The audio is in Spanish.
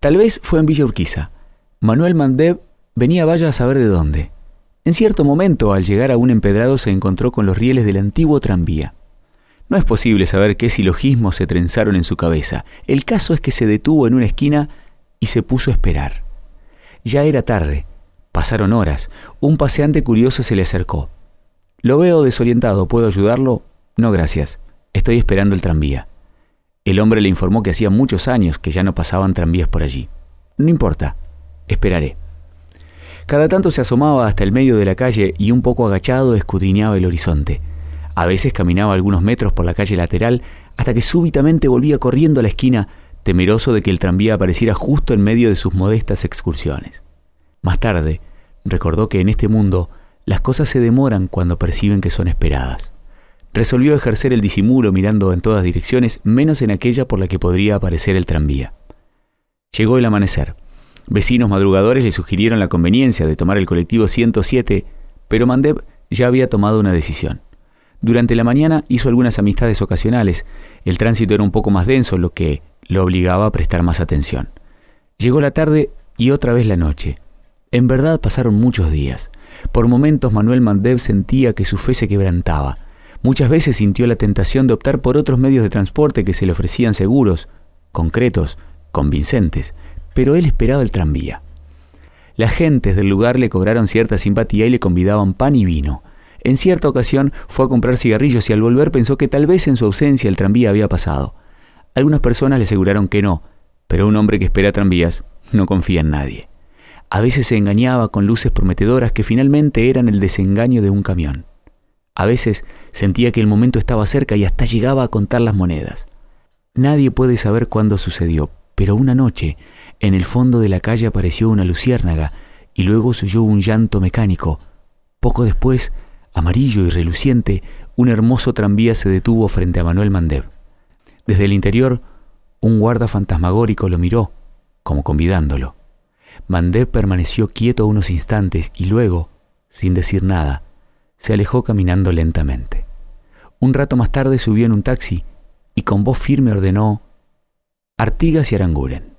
Tal vez fue en Villa Urquiza. Manuel Mandev venía vaya a saber de dónde. En cierto momento, al llegar a un empedrado, se encontró con los rieles del antiguo tranvía. No es posible saber qué silogismos se trenzaron en su cabeza. El caso es que se detuvo en una esquina y se puso a esperar. Ya era tarde. Pasaron horas. Un paseante curioso se le acercó. Lo veo desorientado. ¿Puedo ayudarlo? No, gracias. Estoy esperando el tranvía. El hombre le informó que hacía muchos años que ya no pasaban tranvías por allí. No importa. Esperaré. Cada tanto se asomaba hasta el medio de la calle y un poco agachado escudriñaba el horizonte. A veces caminaba algunos metros por la calle lateral hasta que súbitamente volvía corriendo a la esquina, temeroso de que el tranvía apareciera justo en medio de sus modestas excursiones. Más tarde, recordó que en este mundo las cosas se demoran cuando perciben que son esperadas. Resolvió ejercer el disimulo mirando en todas direcciones, menos en aquella por la que podría aparecer el tranvía. Llegó el amanecer. Vecinos madrugadores le sugirieron la conveniencia de tomar el colectivo 107, pero Mandev ya había tomado una decisión. Durante la mañana hizo algunas amistades ocasionales. El tránsito era un poco más denso, lo que lo obligaba a prestar más atención. Llegó la tarde y otra vez la noche. En verdad pasaron muchos días. Por momentos Manuel Mandev sentía que su fe se quebrantaba. Muchas veces sintió la tentación de optar por otros medios de transporte que se le ofrecían seguros, concretos, convincentes, pero él esperaba el tranvía. Las gentes del lugar le cobraron cierta simpatía y le convidaban pan y vino. En cierta ocasión fue a comprar cigarrillos y al volver pensó que tal vez en su ausencia el tranvía había pasado. Algunas personas le aseguraron que no, pero un hombre que espera tranvías no confía en nadie. A veces se engañaba con luces prometedoras que finalmente eran el desengaño de un camión. A veces sentía que el momento estaba cerca y hasta llegaba a contar las monedas. Nadie puede saber cuándo sucedió, pero una noche, en el fondo de la calle apareció una luciérnaga y luego se oyó un llanto mecánico. Poco después amarillo y reluciente, un hermoso tranvía se detuvo frente a Manuel Mandev. Desde el interior, un guarda fantasmagórico lo miró, como convidándolo. Mandev permaneció quieto unos instantes y luego, sin decir nada, se alejó caminando lentamente. Un rato más tarde subió en un taxi y con voz firme ordenó Artigas y Aranguren.